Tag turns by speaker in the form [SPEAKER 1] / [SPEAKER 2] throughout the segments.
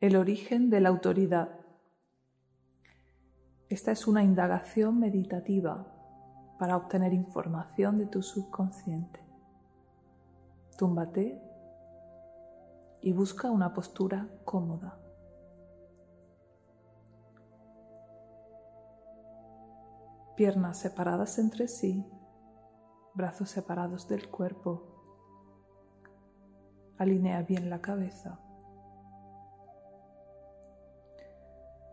[SPEAKER 1] El origen de la autoridad. Esta es una indagación meditativa para obtener información de tu subconsciente. Túmbate y busca una postura cómoda. Piernas separadas entre sí, brazos separados del cuerpo. Alinea bien la cabeza.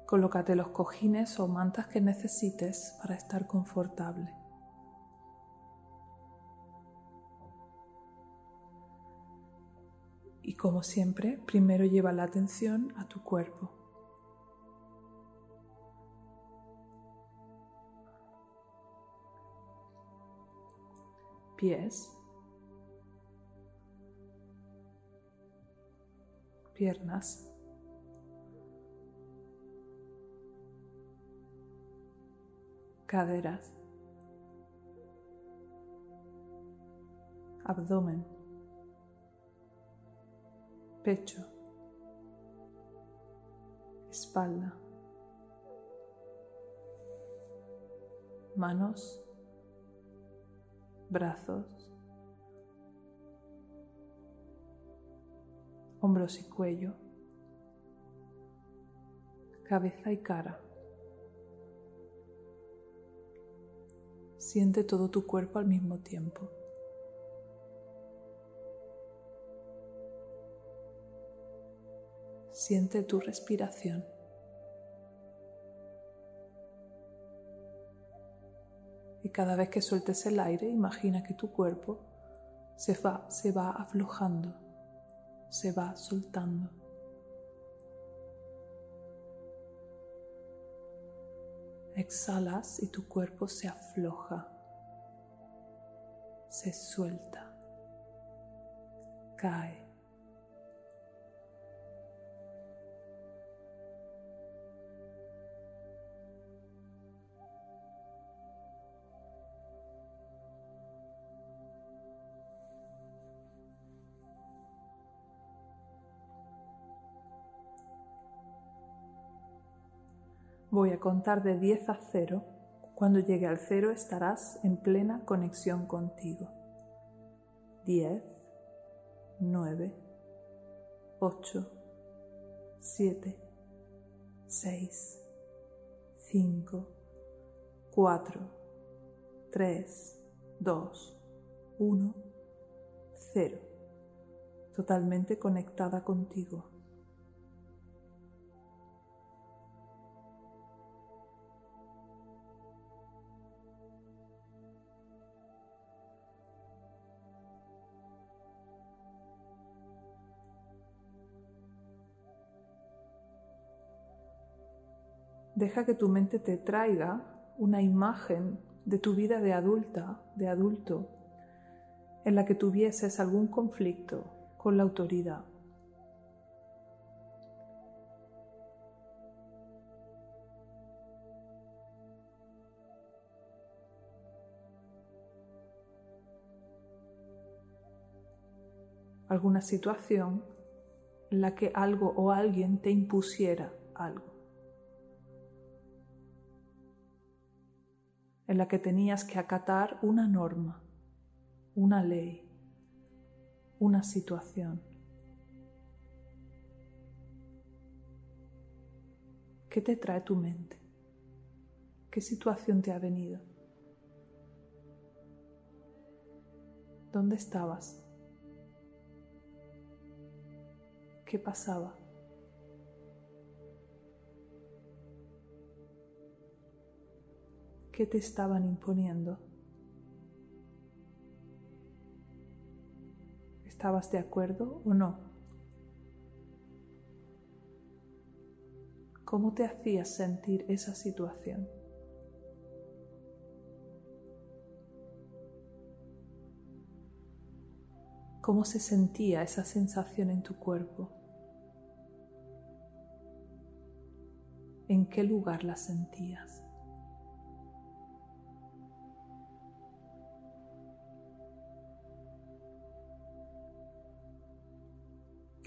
[SPEAKER 1] Colócate los cojines o mantas que necesites para estar confortable. Y como siempre, primero lleva la atención a tu cuerpo. Pies. Piernas. Caderas, abdomen, pecho, espalda, manos, brazos, hombros y cuello, cabeza y cara. Siente todo tu cuerpo al mismo tiempo. Siente tu respiración. Y cada vez que sueltes el aire, imagina que tu cuerpo se va, se va aflojando, se va soltando. Exhalas y tu cuerpo se afloja, se suelta, cae. Voy a contar de 10 a 0. Cuando llegue al 0 estarás en plena conexión contigo. 10, 9, 8, 7, 6, 5, 4, 3, 2, 1, 0. Totalmente conectada contigo. Deja que tu mente te traiga una imagen de tu vida de adulta, de adulto, en la que tuvieses algún conflicto con la autoridad. alguna situación en la que algo o alguien te impusiera algo. En la que tenías que acatar una norma, una ley, una situación. ¿Qué te trae tu mente? ¿Qué situación te ha venido? ¿Dónde estabas? ¿Qué pasaba? ¿Qué te estaban imponiendo. ¿Estabas de acuerdo o no? ¿Cómo te hacías sentir esa situación? ¿Cómo se sentía esa sensación en tu cuerpo? ¿En qué lugar la sentías?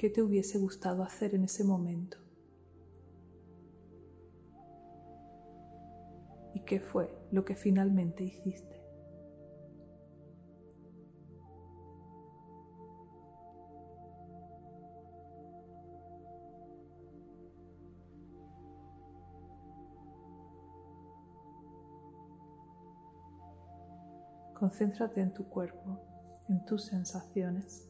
[SPEAKER 1] ¿Qué te hubiese gustado hacer en ese momento? ¿Y qué fue lo que finalmente hiciste? Concéntrate en tu cuerpo, en tus sensaciones.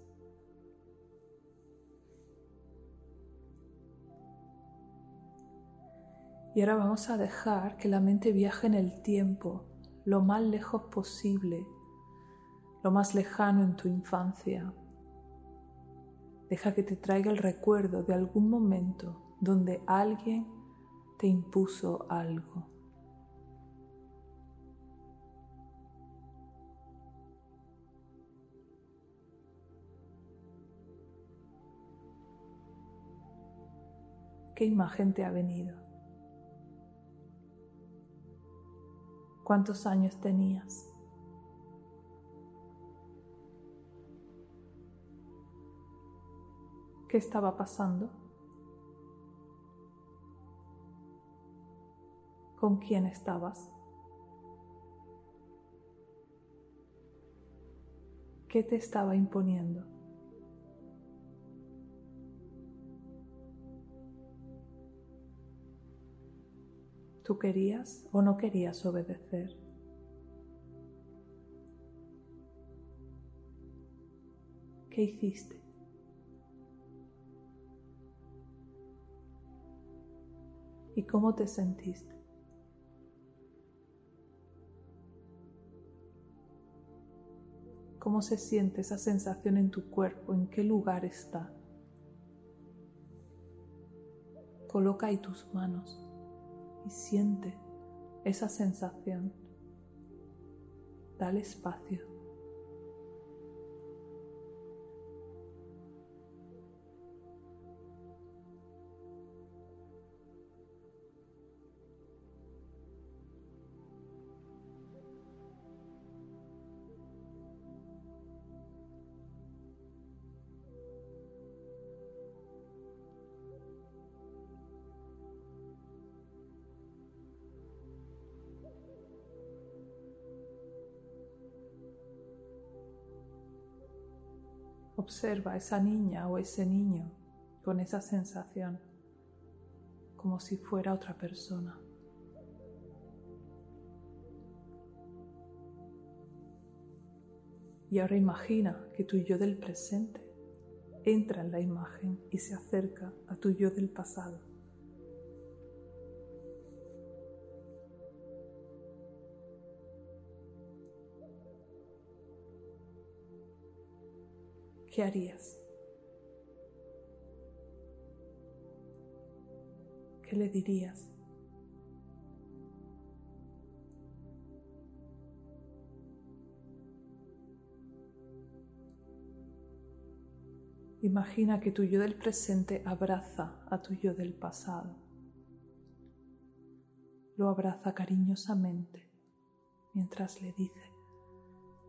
[SPEAKER 1] Y ahora vamos a dejar que la mente viaje en el tiempo, lo más lejos posible, lo más lejano en tu infancia. Deja que te traiga el recuerdo de algún momento donde alguien te impuso algo. ¿Qué imagen te ha venido? ¿Cuántos años tenías? ¿Qué estaba pasando? ¿Con quién estabas? ¿Qué te estaba imponiendo? ¿Tú querías o no querías obedecer? ¿Qué hiciste? ¿Y cómo te sentiste? ¿Cómo se siente esa sensación en tu cuerpo? ¿En qué lugar está? Coloca ahí tus manos siente esa sensación. Dale espacio. Observa esa niña o ese niño con esa sensación, como si fuera otra persona. Y ahora imagina que tu yo del presente entra en la imagen y se acerca a tu yo del pasado. ¿Qué harías? ¿Qué le dirías? Imagina que tu yo del presente abraza a tu yo del pasado. Lo abraza cariñosamente mientras le dice,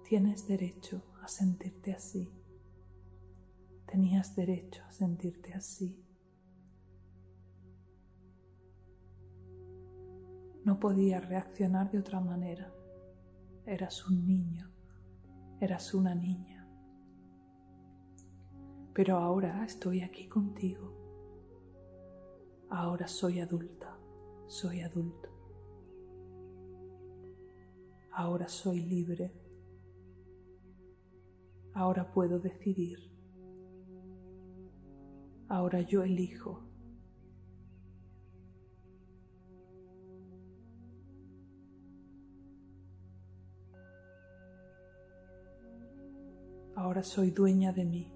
[SPEAKER 1] tienes derecho a sentirte así. Tenías derecho a sentirte así. No podías reaccionar de otra manera. Eras un niño, eras una niña. Pero ahora estoy aquí contigo. Ahora soy adulta, soy adulto. Ahora soy libre. Ahora puedo decidir. Ahora yo elijo. Ahora soy dueña de mí.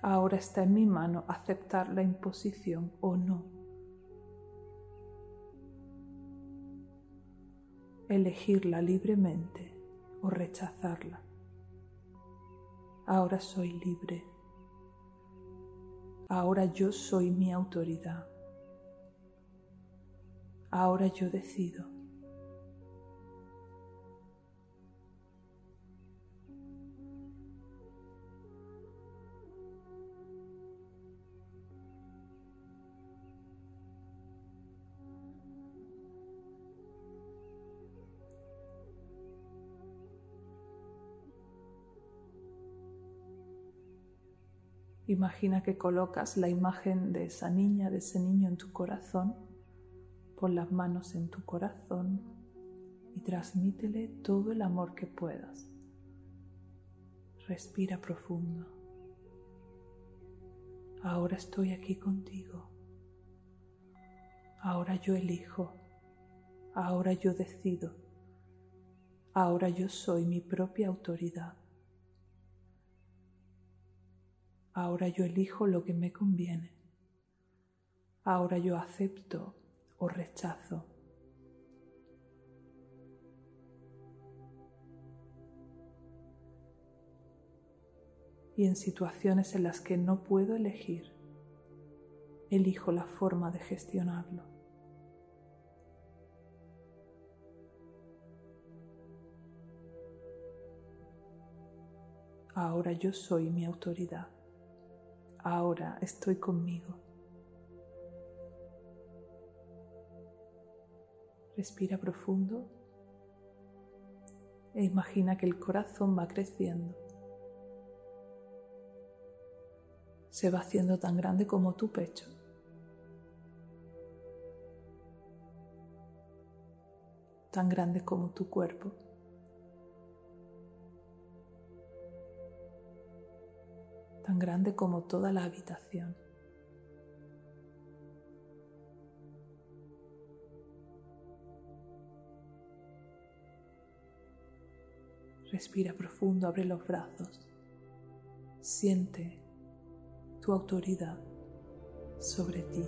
[SPEAKER 1] Ahora está en mi mano aceptar la imposición o no. Elegirla libremente o rechazarla. Ahora soy libre. Ahora yo soy mi autoridad. Ahora yo decido. Imagina que colocas la imagen de esa niña, de ese niño en tu corazón. Pon las manos en tu corazón y transmítele todo el amor que puedas. Respira profundo. Ahora estoy aquí contigo. Ahora yo elijo. Ahora yo decido. Ahora yo soy mi propia autoridad. Ahora yo elijo lo que me conviene. Ahora yo acepto o rechazo. Y en situaciones en las que no puedo elegir, elijo la forma de gestionarlo. Ahora yo soy mi autoridad ahora estoy conmigo. Respira profundo e imagina que el corazón va creciendo. Se va haciendo tan grande como tu pecho. Tan grande como tu cuerpo. Grande como toda la habitación. Respira profundo, abre los brazos. Siente tu autoridad sobre ti.